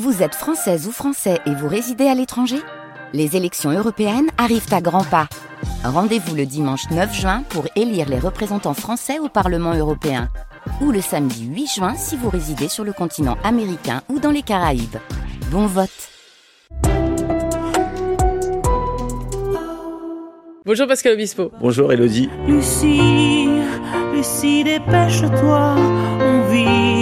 Vous êtes française ou français et vous résidez à l'étranger? Les élections européennes arrivent à grands pas. Rendez-vous le dimanche 9 juin pour élire les représentants français au Parlement européen. Ou le samedi 8 juin si vous résidez sur le continent américain ou dans les Caraïbes. Bon vote Bonjour Pascal Obispo. Bonjour Elodie. Lucie, Lucie, dépêche-toi, on vit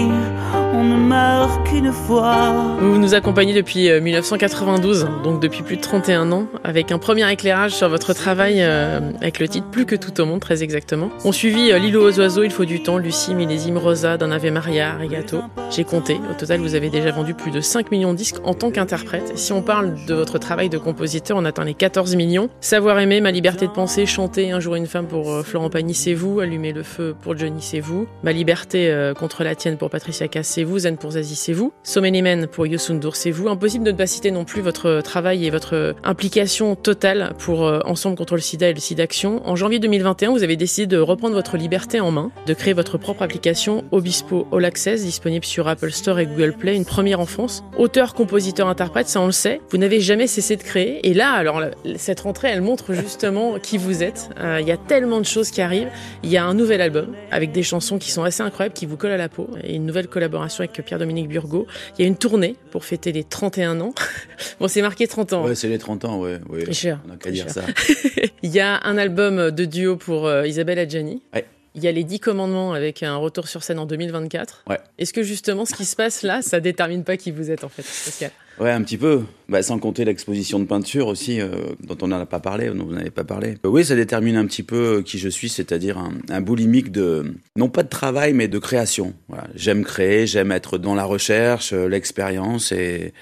on ne meurt qu'une fois. Vous nous accompagnez depuis 1992, euh, donc depuis plus de 31 ans, avec un premier éclairage sur votre travail euh, avec le titre Plus que tout au monde, très exactement. On suivit euh, L'île aux oiseaux, Il faut du temps, Lucie, Millésime, Rosa, d'un Ave Maria, Regato. J'ai compté, au total vous avez déjà vendu plus de 5 millions de disques en tant qu'interprète. Si on parle de votre travail de compositeur, on atteint les 14 millions. Savoir aimer, Ma liberté de penser, chanter Un jour une femme pour Florent Pagny, c'est vous, Allumer le feu pour Johnny, c'est vous, Ma liberté contre la tienne pour Patricia Cass, c'est vous, vous, Zen pour Zazie, c'est vous. Men pour Yosundur, c'est vous. Impossible de ne pas citer non plus votre travail et votre implication totale pour euh, Ensemble contre le sida et le sida action. En janvier 2021, vous avez décidé de reprendre votre liberté en main, de créer votre propre application Obispo All Access, disponible sur Apple Store et Google Play, une première en France. Auteur, compositeur, interprète, ça on le sait. Vous n'avez jamais cessé de créer. Et là, alors, cette rentrée, elle montre justement qui vous êtes. Euh, il y a tellement de choses qui arrivent. Il y a un nouvel album avec des chansons qui sont assez incroyables, qui vous collent à la peau, et une nouvelle collaboration avec Pierre-Dominique Burgot. Il y a une tournée pour fêter les 31 ans. bon, c'est marqué 30 ans. Ouais, c'est les 30 ans, ouais. ouais. Cher. On n'a qu'à dire ça. Il y a un album de duo pour euh, Isabelle Adjani. Ouais. Il y a les 10 commandements avec un retour sur scène en 2024. Ouais. Est-ce que justement ce qui se passe là, ça détermine pas qui vous êtes en fait? Pascal Ouais, un petit peu. Bah, sans compter l'exposition de peinture aussi, euh, dont on n'en a pas parlé, dont vous n'avez pas parlé. Euh, oui, ça détermine un petit peu euh, qui je suis, c'est-à-dire un, un, boulimique de, non pas de travail, mais de création. Voilà. J'aime créer, j'aime être dans la recherche, l'expérience et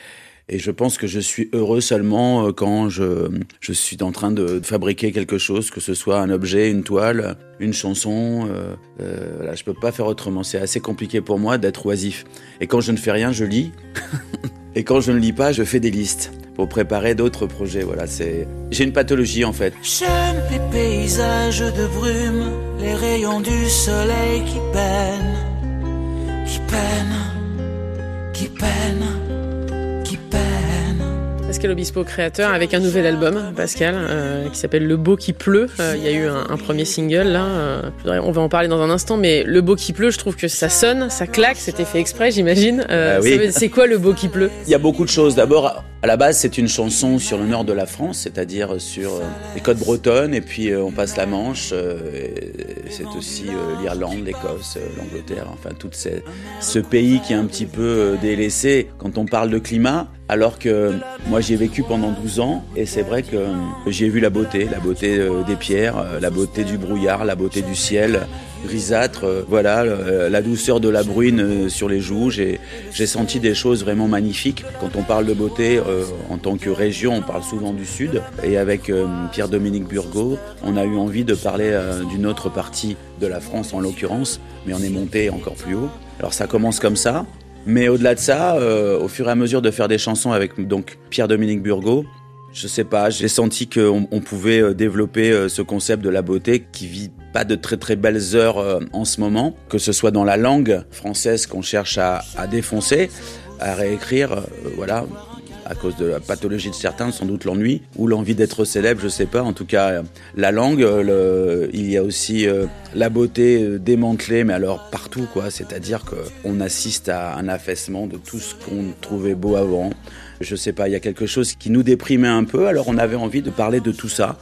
et je pense que je suis heureux seulement euh, quand je, je suis en train de fabriquer quelque chose, que ce soit un objet, une toile, une chanson. Euh, euh, là, je peux pas faire autrement. C'est assez compliqué pour moi d'être oisif. Et quand je ne fais rien, je lis. Et quand je ne lis pas, je fais des listes pour préparer d'autres projets. Voilà, c'est. J'ai une pathologie en fait. J'aime les paysages de brume, les rayons du soleil qui peinent, qui peinent, qui peinent. Pascal Obispo, créateur, avec un nouvel album, Pascal, euh, qui s'appelle Le Beau qui pleut. Euh, il y a eu un, premier single là. Euh, on va en parler dans un instant, mais Le Beau qui pleut, je trouve que ça sonne, ça claque. C'était fait exprès, j'imagine. Ah oui. C'est quoi Le Beau qui pleut? Il y a beaucoup de choses. D'abord, à la base, c'est une chanson sur le nord de la France, c'est-à-dire sur les côtes bretonnes, et puis on passe la Manche. c'est aussi l'Irlande, l'Écosse, l'Angleterre, enfin tout ce pays qui est un petit peu délaissé quand on parle de climat. Alors que moi j'y ai vécu pendant 12 ans et c'est vrai que j'y ai vu la beauté, la beauté euh, des pierres, euh, la beauté du brouillard, la beauté du ciel grisâtre, euh, voilà, la douceur de la bruine sur les joues. J'ai senti des choses vraiment magnifiques. Quand on parle de beauté en tant que région, on parle souvent du sud. Et avec Pierre-Dominique Burgot, on a eu envie de parler d'une autre partie de la France en l'occurrence, mais on est monté encore plus haut. Alors ça commence comme ça, mais au-delà de ça, euh, au fur et à mesure de faire des chansons avec donc Pierre-Dominique Burgot, je sais pas, j'ai senti qu'on on pouvait euh, développer euh, ce concept de la beauté qui vit pas de très très belles heures en ce moment, que ce soit dans la langue française qu'on cherche à, défoncer, à réécrire, voilà, à cause de la pathologie de certains, sans doute l'ennui ou l'envie d'être célèbre, je sais pas. En tout cas, la langue, le, il y a aussi euh, la beauté euh, démantelée, mais alors partout, quoi. C'est-à-dire qu'on assiste à un affaissement de tout ce qu'on trouvait beau avant. Je sais pas, il y a quelque chose qui nous déprimait un peu, alors on avait envie de parler de tout ça.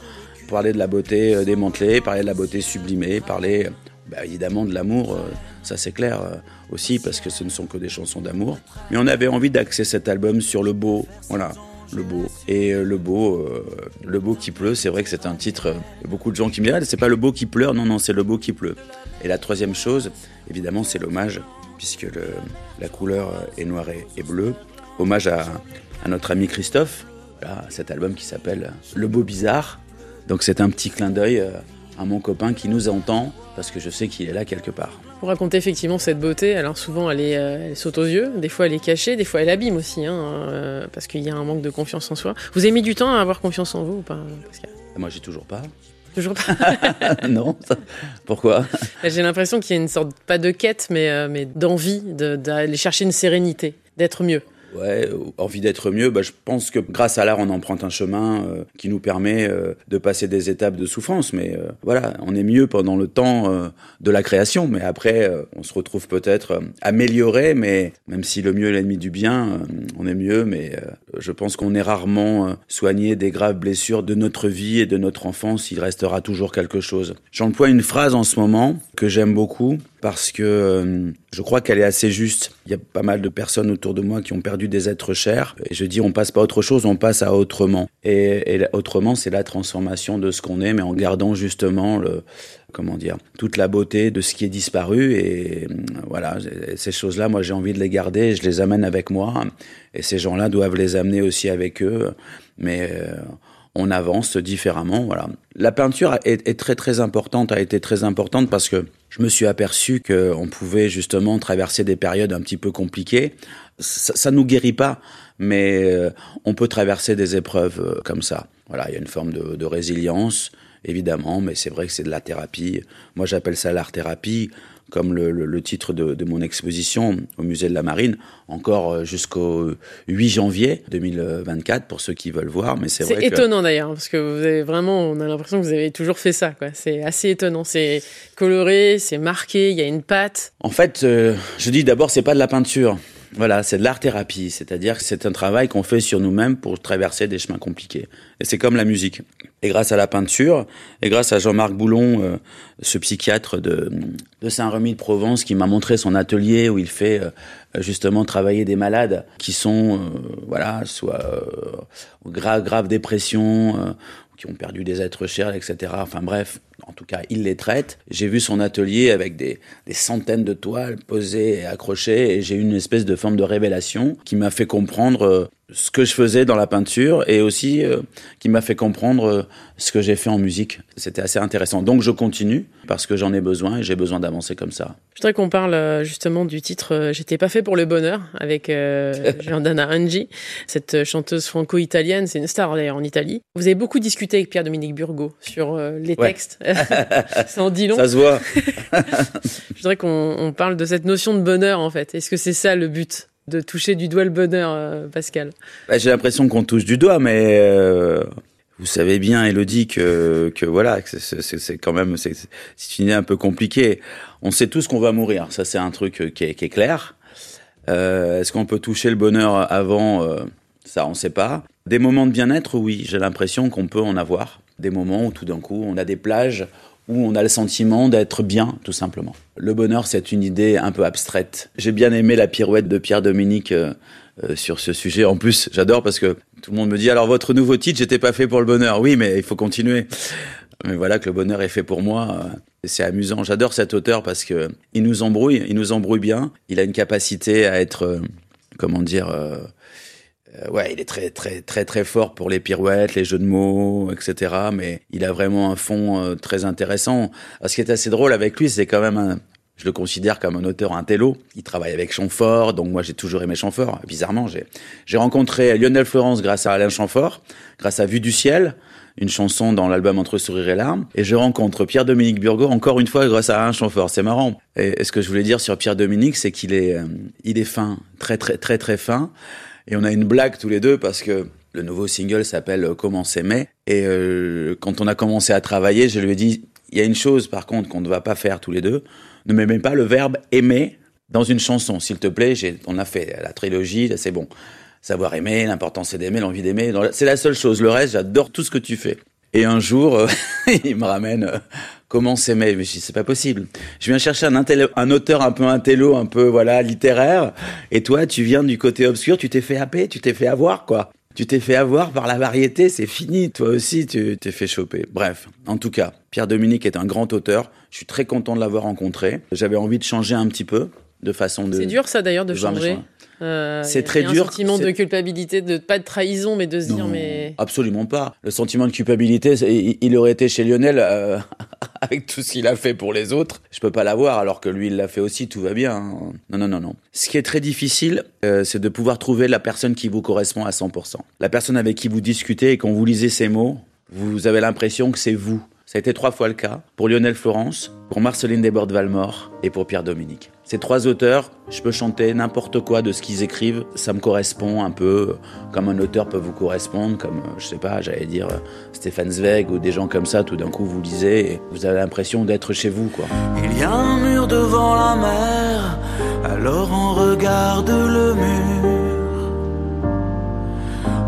Parler de la beauté euh, démantelée, parler de la beauté sublimée, parler bah, évidemment de l'amour, ça c'est clair aussi parce que ce ne sont que des chansons d'amour. Mais on avait envie d'axer cet album sur le beau, voilà, le beau. Et euh, le beau, euh, le beau qui pleut, c'est vrai que c'est un titre. Beaucoup de gens qui me disent, ah, c'est pas le beau qui pleure, non, non, c'est le beau qui pleut. Et la troisième chose, évidemment, c'est l'hommage, puisque la couleur est noire et, bleue. Hommage à, à, notre ami Christophe, là, cet album qui s'appelle Le beau bizarre. Donc c'est un petit clin d'œil euh, à mon copain qui nous entend, parce que je sais qu'il est là quelque part. Pour raconter effectivement cette beauté, alors souvent elle, est, euh, elle saute aux yeux, des fois elle est cachée, des fois elle abîme aussi, hein, euh, parce qu'il y a un manque de confiance en soi. Vous avez mis du temps à avoir confiance en vous ou pas Pascal? Moi j'ai toujours pas. Toujours pas Non, pourquoi? J'ai l'impression qu'il y a une sorte, pas de quête, mais, euh, mais d'envie d'aller chercher une sérénité, d'être mieux. Ouais, envie d'être mieux. Bah, je pense que grâce à l'art, on emprunte un chemin euh, qui nous permet euh, de passer des étapes de souffrance. Mais euh, voilà, on est mieux pendant le temps de la création. Mais après, on se retrouve peut-être amélioré. Mais même si le mieux est l'ennemi du bien, on est mieux. Mais je pense qu'on est rarement soigné des graves blessures de notre vie et de notre enfance. Il restera toujours quelque chose. J'emploie une phrase en ce moment que j'aime beaucoup parce que euh, je crois qu'elle est assez juste. Il y a pas mal de personnes autour de moi qui ont perdu des êtres chers. Et je dis, on passe pas à autre chose, on passe à autrement. Et, autrement, c'est la transformation de ce qu'on est, mais en gardant justement le, comment dire, toute la beauté de ce qui est disparu. Et euh, voilà, ces choses-là, moi, j'ai envie de les garder. Je les amène avec moi. Et ces gens-là doivent les amener aussi avec eux. Mais euh, on avance différemment. Voilà. La peinture est, très très importante, a été très importante parce que je me suis aperçu qu'on pouvait justement traverser des périodes un petit peu compliquées. Ça, ne nous guérit pas, mais euh, on peut traverser des épreuves euh, comme ça. Voilà, il y a une forme de résilience, évidemment, mais c'est vrai que c'est de la thérapie. Moi, j'appelle ça l'art thérapie comme le, titre de, mon exposition au musée de la Marine, encore euh, jusqu'au 8 janvier 2024 pour ceux qui veulent voir. Mais c'est vrai étonnant d'ailleurs parce que vous avez vraiment, on a l'impression que vous avez toujours fait ça. C'est assez étonnant. C'est coloré, c'est marqué, il y a une patte. En fait, euh, je dis d'abord, c'est pas de la peinture. Voilà, c'est de l'art-thérapie, c'est-à-dire que c'est un travail qu'on fait sur nous-mêmes pour traverser des chemins compliqués. Et c'est comme la musique. Et grâce à la peinture, et grâce à Jean-Marc Boulon, euh, ce psychiatre de, de Saint-Remy-de-Provence, qui m'a montré son atelier où il fait euh, justement travailler des malades qui sont, euh, voilà, soit grave, grave dépression, qui ont perdu des êtres chers, etc. Enfin bref, en tout cas, il les traite. J'ai vu son atelier avec des, centaines de toiles posées et accrochées, et j'ai eu une espèce de forme de révélation qui m'a fait comprendre ce que je faisais dans la peinture et aussi euh, qui m'a fait comprendre euh, ce que j'ai fait en musique. C'était assez intéressant. Donc je continue parce que j'en ai besoin et j'ai besoin d'avancer comme ça. Je voudrais qu'on parle euh, justement du titre J'étais pas fait pour le bonheur avec Giordana Angi, cette chanteuse franco-italienne. C'est une star d'ailleurs en Italie. Vous avez beaucoup discuté avec Pierre-Dominique Burgot sur les textes. Ça en dit long. Ça se voit. je voudrais qu'on parle de cette notion de bonheur en fait. Est-ce que c'est ça le but? De toucher du doigt le bonheur, euh, Pascal bah, J'ai l'impression qu'on touche du doigt, mais euh, vous savez bien, Elodie, que, que voilà, c'est quand même c'est une idée un peu compliquée. On sait tous qu'on va mourir, ça c'est un truc qui est, qui est clair. Euh, Est-ce qu'on peut toucher le bonheur avant euh, Ça, on ne sait pas. Des moments de bien-être, oui, j'ai l'impression qu'on peut en avoir. Des moments où tout d'un coup, on a des plages où on a le sentiment d'être bien, tout simplement. Le bonheur, c'est une idée un peu abstraite. J'ai bien aimé la pirouette de Pierre Dominique euh, euh, sur ce sujet. En plus, j'adore parce que tout le monde me dit alors votre nouveau titre, j'étais pas fait pour le bonheur. Oui, mais il faut continuer. Mais voilà que le bonheur est fait pour moi. Euh, c'est amusant. J'adore cet auteur parce que il nous embrouille, il nous embrouille bien. Il a une capacité à être, comment dire euh, ouais, il est très très très très fort pour les pirouettes, les jeux de mots, etc. Mais il a vraiment un fond euh, très intéressant. ce qui est assez drôle avec lui, c'est quand même un, je le considère comme un auteur intello. Il travaille avec Chamfort, donc moi j'ai toujours aimé Chamfort. Bizarrement, j'ai j'ai rencontré Lionel Florence grâce à Alain Chamfort, grâce à Vue du ciel, une chanson dans l'album Entre sourire et larmes. Et je rencontre Pierre-Dominique Burgot encore une fois grâce à Alain Chamfort. C'est marrant. Et ce que je voulais dire sur Pierre-Dominique, c'est qu'il est, euh, il est fin, très très très très fin. Et on a une blague tous les deux parce que le nouveau single s'appelle Comment s'aimer. Et euh, quand on a commencé à travailler, je lui ai dit, il y a une chose par contre qu'on ne va pas faire tous les deux. Ne m'aimez pas le verbe aimer dans une chanson, s'il te plaît. On a fait la trilogie, c'est bon. Savoir aimer, l'important c'est d'aimer, l'envie d'aimer. C'est la seule chose. Le reste, j'adore tout ce que tu fais. Et un jour, euh, il me ramène euh, comment s'aimer. Mais je dis c'est pas possible. Je viens chercher un, un auteur un peu intello, un peu voilà littéraire. Et toi, tu viens du côté obscur. Tu t'es fait happer, tu t'es fait avoir quoi. Tu t'es fait avoir par la variété, c'est fini. Toi aussi, tu t'es fait choper. Bref, en tout cas, Pierre Dominique est un grand auteur. Je suis très content de l'avoir rencontré. J'avais envie de changer un petit peu de façon de. C'est dur ça d'ailleurs de changer. Euh, c'est très dur. Un sentiment de culpabilité, de pas de trahison, mais de se dire mais. Absolument pas. Le sentiment de culpabilité, il, aurait été chez Lionel euh, avec tout ce qu'il a fait pour les autres. Je peux pas l'avoir alors que lui il l'a fait aussi. Tout va bien. Hein. Non non non non. Ce qui est très difficile, euh, c'est de pouvoir trouver la personne qui vous correspond à 100%. La personne avec qui vous discutez et quand vous lisez ces mots, vous avez l'impression que c'est vous Ça a été trois fois le cas pour Lionel Florence, pour Marceline Desbordes-Valmore et pour Pierre Dominique. Ces trois auteurs, je peux chanter n'importe quoi de ce qu'ils écrivent, ça me correspond un peu comme un auteur peut vous correspondre, comme, je sais pas, j'allais dire Stéphane Zweig ou des gens comme ça, tout d'un coup vous lisez et vous avez l'impression d'être chez vous, quoi. Il y a un mur devant la mer, alors on regarde le mur.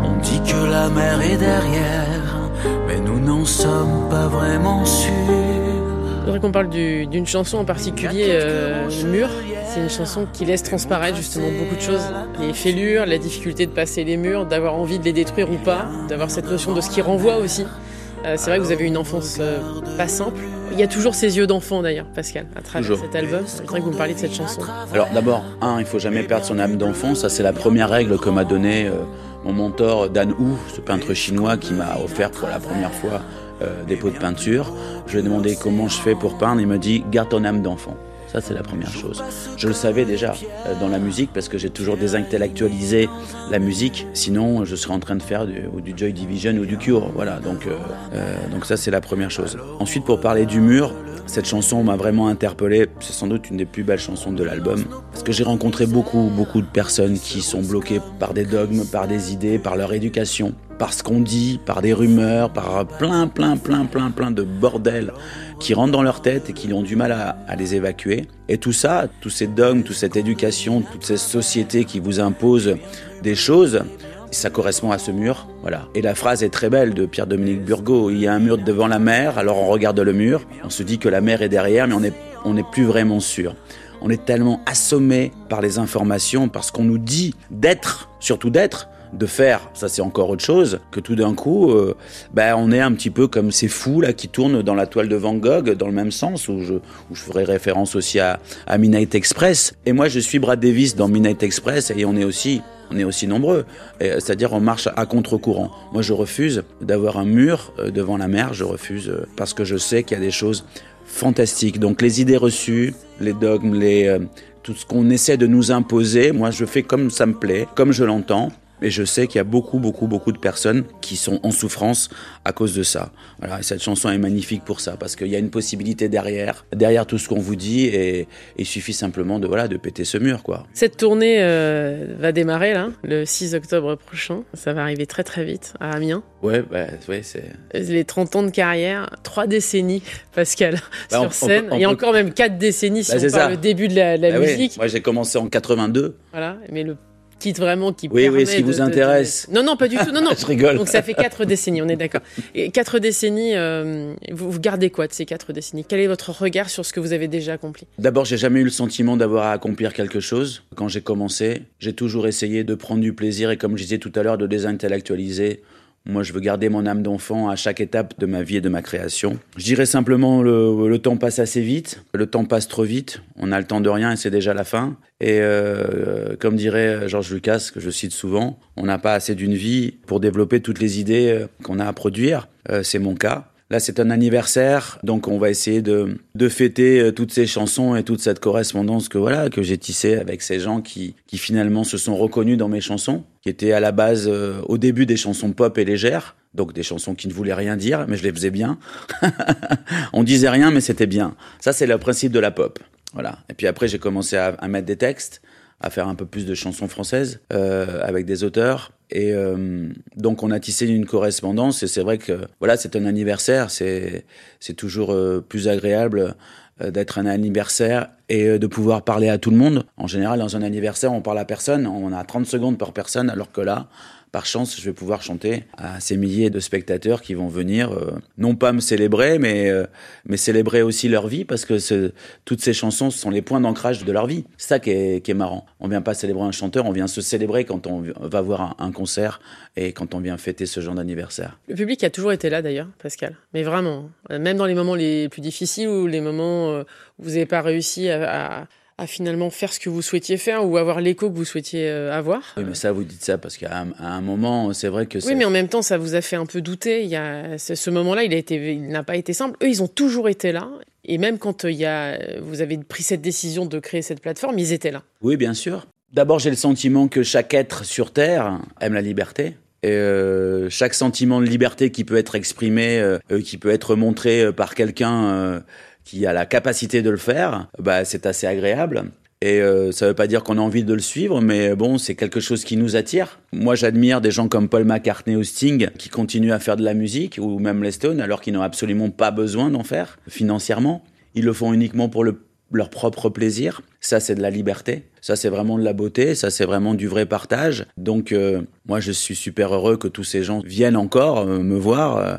On dit que la mer est derrière, mais nous n'en sommes pas vraiment sûrs. Je voudrais qu'on parle d'une chanson en particulier, euh, Mur. C'est une chanson qui laisse transparaître justement beaucoup de choses. Les fêlures, la difficulté de passer les murs, d'avoir envie de les détruire ou pas, d'avoir cette notion de ce qui renvoie aussi. Euh, c'est vrai que vous avez une enfance euh, pas simple. Il y a toujours ces yeux d'enfant d'ailleurs, Pascal, à travers cet album. Je voudrais que vous me parliez de cette chanson. Alors d'abord, un, il faut jamais perdre son âme d'enfant. Ça, c'est la première règle que m'a donnée euh, mon mentor Dan Hu, ce peintre chinois qui m'a offert pour la première fois des pots de peinture. Je lui ai demandé comment je fais pour peindre. Il m'a dit garde ton âme d'enfant. Ça, c'est la première chose. Je le savais déjà euh, dans la musique parce que j'ai toujours désintellectualisé la musique. Sinon, je serais en train de faire du, Joy Division ou du Cure. Voilà, donc, euh, euh, donc ça, c'est la première chose. Ensuite, pour parler du mur, cette chanson m'a vraiment interpellé. C'est sans doute une des plus belles chansons de l'album. Parce que j'ai rencontré beaucoup, beaucoup de personnes qui sont bloquées par des dogmes, par des idées, par leur éducation, par ce qu'on dit, par des rumeurs, par plein, plein, plein, plein, plein de bordel qui rentrent dans leur tête et qui ont du mal à, les évacuer. Et tout ça, tous ces dogmes, toute cette éducation, toute cette société qui vous impose des choses, ça correspond à ce mur. Voilà. Et la phrase est très belle de Pierre-Dominique Burgot. Il y a un mur devant la mer, alors on regarde le mur, on se dit que la mer est derrière, mais on n'est on plus vraiment sûr. On est tellement assommé par les informations, parce qu'on nous dit d'être, surtout d'être, de faire, ça c'est encore autre chose, que tout d'un coup, euh, ben, on est un petit peu comme ces fous là qui tournent dans la toile de Van Gogh, dans le même sens, où je, où je ferai référence aussi à, à Midnight Express. Et moi je suis Brad Davis dans Midnight Express, et on est aussi on est aussi nombreux. C'est-à-dire on marche à contre-courant. Moi je refuse d'avoir un mur euh, devant la mer, je refuse euh, parce que je sais qu'il y a des choses fantastiques. Donc les idées reçues, les dogmes, les, tout ce qu'on essaie de nous imposer, moi je fais comme ça me plaît, comme je l'entends. Et je sais qu'il y a beaucoup, beaucoup, beaucoup de personnes qui sont en souffrance à cause de ça. Voilà, et cette chanson est magnifique pour ça, parce qu'il y a une possibilité derrière, derrière tout ce qu'on vous dit, et il suffit simplement de, voilà, de péter ce mur. Quoi. Cette tournée euh, va démarrer là, le 6 octobre prochain. Ça va arriver très très vite à Amiens. Ouais, bah, ouais c'est. Les 30 ans de carrière, 3 décennies, Pascal, bah, sur scène. Il y a encore même 4 décennies si bah, on parle le début de la, bah musique. Moi j'ai commencé en 82. Voilà, mais le titre vraiment qui oui, oui, ce qui vous intéresse. Non, non, pas du tout. Non, non. je rigole. Donc ça fait quatre décennies, on est d'accord. Et quatre décennies, euh, vous, vous, gardez quoi de ces quatre décennies? Quel est votre regard sur ce que vous avez déjà accompli? D'abord, j'ai jamais eu le sentiment d'avoir à accomplir quelque chose. Quand j'ai commencé, j'ai toujours essayé de prendre du plaisir et, comme je disais tout à l'heure, de désintellectualiser moi, je veux garder mon âme d'enfant à chaque étape de ma vie et de ma création. Je dirais simplement, le, le, temps passe assez vite, le temps passe trop vite, on a le temps de rien et c'est déjà la fin. Et euh, comme dirait Georges Lucas, que je cite souvent, on n'a pas assez d'une vie pour développer toutes les idées euh, qu'on a à produire. Euh, c'est mon cas. Là, c'est un anniversaire, donc on va essayer de, de fêter euh, toutes ces chansons et toute cette correspondance que voilà que j'ai tissée avec ces gens qui, qui finalement se sont reconnus dans mes chansons, qui étaient à la base euh, au début des chansons pop et légères, donc des chansons qui ne voulaient rien dire, mais je les faisais bien. on disait rien, mais c'était bien. Ça, c'est le principe de la pop. Voilà. Et puis après, j'ai commencé à, à mettre des textes à faire un peu plus de chansons françaises euh, avec des auteurs. Et euh, donc on a tissé une correspondance et c'est vrai que voilà c'est un anniversaire, c'est c'est toujours euh, plus agréable euh, d'être un anniversaire et euh, de pouvoir parler à tout le monde. En général dans un anniversaire on parle à personne, on a 30 secondes par personne alors que là par chance, je vais pouvoir chanter à ces milliers de spectateurs qui vont venir, euh, non pas me célébrer, mais, euh, mais célébrer aussi leur vie, parce que toutes ces chansons sont les points d'ancrage de leur vie. C'est ça qui est, qui est marrant. On vient pas célébrer un chanteur, on vient se célébrer quand on va voir un, concert et quand on vient fêter ce genre d'anniversaire. Le public a toujours été là d'ailleurs, Pascal. Mais vraiment, même dans les moments les plus difficiles ou les moments euh, où vous n'avez pas réussi à finalement faire ce que vous souhaitiez faire ou avoir l'écho que vous souhaitiez euh, avoir. Oui, mais ça, vous dites ça parce qu'à un, un, moment, c'est vrai que. Oui, mais en même temps, ça vous a fait un peu douter. Il y a ce moment-là, il a été, il n'a pas été simple. Eux, ils ont toujours été là. Et même quand euh, il y a, vous avez pris cette décision de créer cette plateforme, ils étaient là. Oui, bien sûr. D'abord, j'ai le sentiment que chaque être sur Terre aime la liberté. Et euh, chaque sentiment de liberté qui peut être exprimé, euh, qui peut être montré par quelqu'un qui a la capacité de le faire, bah, c'est assez agréable. Et ça ne veut pas dire qu'on a envie de le suivre, mais bon, c'est quelque chose qui nous attire. Moi, j'admire des gens comme Paul McCartney ou Sting qui continuent à faire de la musique, ou même les Stones, alors qu'ils n'ont absolument pas besoin d'en faire financièrement. Ils le font uniquement pour le leur propre plaisir. Ça, c'est de la liberté. Ça, c'est vraiment de la beauté. Ça, c'est vraiment du vrai partage. Donc, euh, moi, je suis super heureux que tous ces gens viennent encore euh, me voir euh,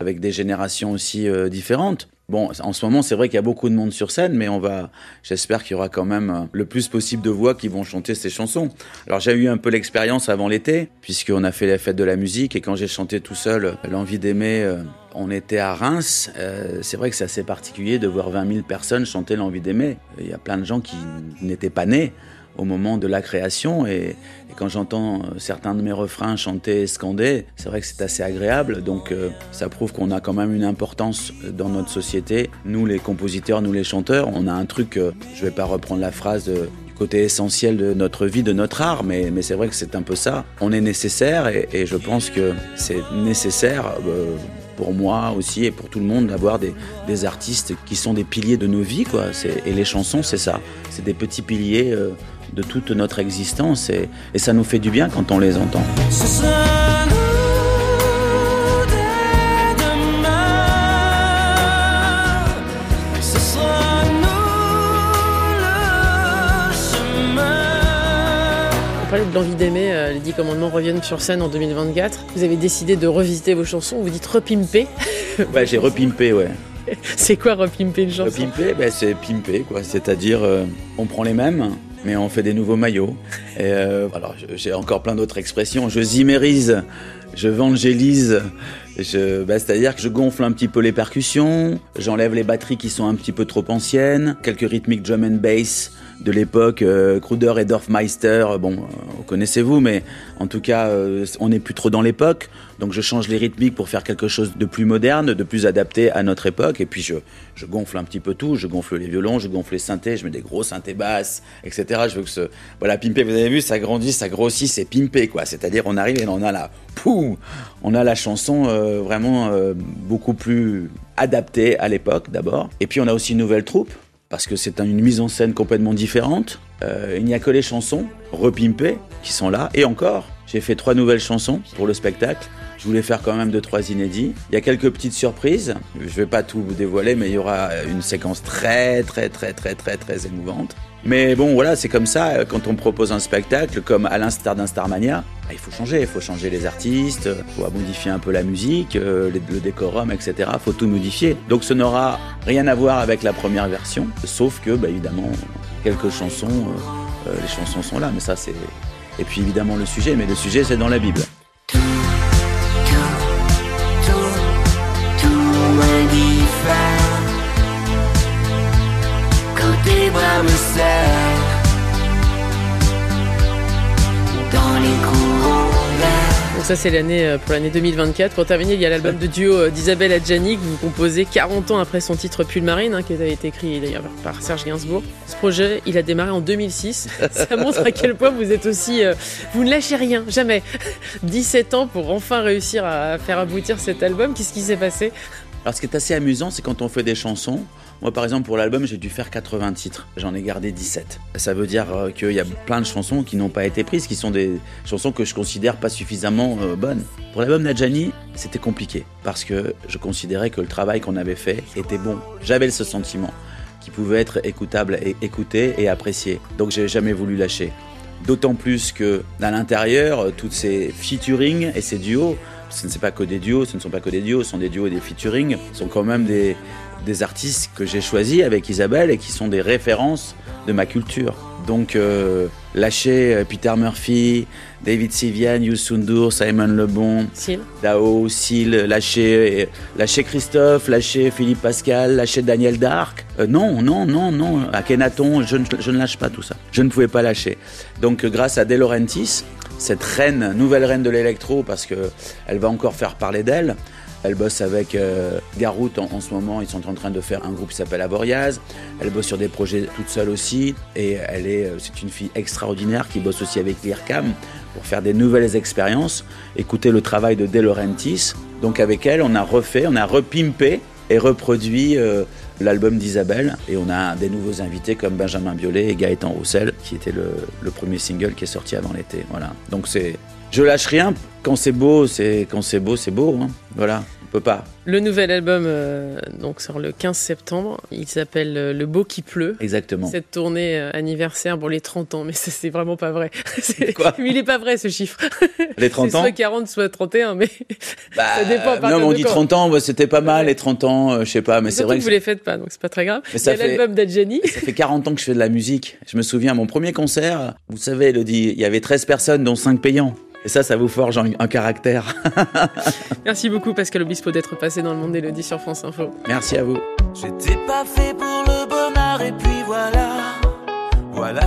avec des générations aussi différentes. Bon, en ce moment, c'est vrai qu'il y a beaucoup de monde sur scène, mais on va, j'espère qu'il y aura quand même le plus possible de voix qui vont chanter ces chansons. Alors, j'ai eu un peu l'expérience avant l'été, puisqu'on a fait la fête de la musique, et quand j'ai chanté tout seul l'envie d'aimer, on était à Reims. Euh, c'est vrai que c'est assez particulier de voir 20 000 personnes chanter l'envie d'aimer. Il y a plein de gens qui n'étaient pas nés au moment de la création et, quand j'entends euh, certains de mes refrains chanter et scander, c'est vrai que c'est assez agréable. Donc euh, ça prouve qu'on a quand même une importance dans notre société. Nous les compositeurs, nous les chanteurs, on a un truc, je vais pas reprendre la phrase du côté essentiel de notre vie, de notre art, mais c'est vrai que c'est un peu ça. On est nécessaire et, je pense que c'est nécessaire pour moi aussi et pour tout le monde d'avoir des, artistes qui sont des piliers de nos vies. Et les chansons, c'est ça. C'est des petits piliers euh, de toute notre existence et, ça nous fait du bien quand on les entend. De l'envie d'aimer, euh, les 10 commandements reviennent sur scène en 2024. Vous avez décidé de revisiter vos chansons, vous dites repimper. ouais, j'ai repimpé, ouais. C'est quoi repimper une chanson? Repimper, ben, c'est pimper, quoi. C'est-à-dire, euh, on prend les mêmes, mais on fait des nouveaux maillots. Et euh, alors, j'ai encore plein d'autres expressions. Je zimérise, je évangélise. Je, bah, c'est-à-dire que je gonfle un petit peu les percussions, j'enlève les batteries qui sont un petit peu trop anciennes, quelques rythmiques drum and bass de l'époque, euh, Kruder et Dorfmeister, bon, euh, connaissez-vous, mais en tout cas, euh, on n'est plus trop dans l'époque. Donc je change les rythmiques pour faire quelque chose de plus moderne, de plus adapté à notre époque. Et puis je, gonfle un petit peu tout. Je gonfle les violons, je gonfle les synthés, je mets des gros synthés basses, etc. Je veux que ce. Voilà, pimpé, vous avez vu, ça grandit, ça grossit, c'est pimpé, quoi. C'est-à-dire, on arrive et on a la. Poum On a la chanson euh, vraiment beaucoup plus adaptée à l'époque, d'abord. Et puis on a aussi une nouvelle troupe parce que c'est une mise en scène complètement différente. Euh, il n'y a que les chansons repimpées qui sont là. Et encore, j'ai fait trois nouvelles chansons pour le spectacle. Je voulais faire quand même deux, trois inédits. Il y a quelques petites surprises. Je ne vais pas tout vous dévoiler, mais il y aura une séquence très, très, très, très, très, très émouvante. Mais bon, voilà, c'est comme ça. Euh, quand on propose un spectacle, comme à l'instar d'un Starmania, bah, il faut changer. Il faut changer les artistes, il faut modifier un peu la musique, euh, le décorum, etc. Il faut tout modifier. Donc ce n'aura rien à voir avec la première version, sauf que, bah, évidemment, quelques chansons, euh, les chansons sont là, mais ça c'est. Et puis évidemment le sujet, mais le sujet c'est dans la Bible. Donc ça c'est l'année euh, pour l'année 2024. Pour terminer, il y a l'album de duo euh, d'Isabelle Adjani que vous composez 40 ans après son titre Pull Marine, hein, qui a été écrit d'ailleurs par Serge Gainsbourg. Ce projet, il a démarré en 2006. Ça montre à quel point vous êtes aussi... Euh, vous ne lâchez rien, jamais. 17 ans pour enfin réussir à faire aboutir cet album. Qu'est-ce qui s'est passé? Alors ce qui est assez amusant, c'est quand on fait des chansons, moi, par exemple, pour l'album, j'ai dû faire 80 titres. J'en ai gardé 17. Ça veut dire euh, qu'il y a plein de chansons qui n'ont pas été prises, qui sont des chansons que je considère pas suffisamment euh, bonnes. Pour l'album Nadjani, c'était compliqué parce que je considérais que le travail qu'on avait fait était bon. J'avais ce sentiment qui pouvait être écoutable et écouté et apprécié. Donc, j'ai jamais voulu lâcher. D'autant plus que, à l'intérieur, euh, toutes ces featuring et ces duos, ce ne sont pas que des duos, ce ne sont pas que des duos, ce sont des duos et des featuring, sont quand même des, des artistes que j'ai choisis avec Isabelle et qui sont des références de ma culture. Donc euh, lâcher euh, Peter Murphy, David Sivian, Youssou Simon Lebon, Dao, Seal, lâcher, euh, lâcher Christophe, lâcher Philippe Pascal, lâcher Daniel Dark. non, non, non, non. Akhenaton, je, je ne lâche pas tout ça. Je ne pouvais pas lâcher. Donc grâce à De Laurentiis, cette reine, nouvelle reine de l'électro, parce qu'elle va encore faire parler d'elle, Elle bosse avec euh, Garout en, ce moment. Ils sont en train de faire un groupe qui s'appelle Avoriaz. Elle bosse sur des projets toute seule aussi. Et elle est, euh, c'est une fille extraordinaire qui bosse aussi avec l'IRCAM pour faire des nouvelles expériences. Écouter le travail de De Laurentiis. Donc avec elle, on a refait, on a repimpé et reproduit euh, l'album d'Isabelle. Et on a des nouveaux invités comme Benjamin Biolay et Gaëtan Roussel, qui était le, premier single qui est sorti avant l'été. Voilà. Donc c'est, je lâche rien. Quand c'est beau, c'est quand c'est beau, c'est beau. Hein. Voilà pas. Le nouvel album euh, donc sort le 15 septembre. Il s'appelle euh, Le beau qui pleut. Exactement. Cette tournée euh, anniversaire pour les 30 ans, mais c'est vraiment pas vrai. Quoi il est pas vrai ce chiffre. Les 30 ans Soit 40, soit 31, mais bah, ça dépend. Non, on dit 30 ans, c'était pas mal les 30 ans, je sais pas, mais c'est vrai que, vous les faites pas, donc c'est pas très grave. Mais ça fait l'album d'Adjani. Ça fait 40 ans que je fais de la musique. Je me souviens mon premier concert. Vous savez, Elodie, il y avait 13 personnes, dont 5 payants. Et ça, ça vous forge un, caractère. Merci beaucoup Pascal Obispo d'être passé dans le monde d'Elodie sur France Info. Merci à vous. J'étais pas fait pour le bonheur et puis voilà. Voilà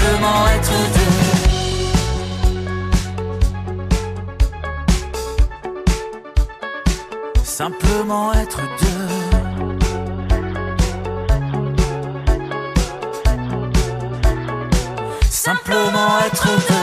simplement être deux. Simplement être deux. Simplement être deux.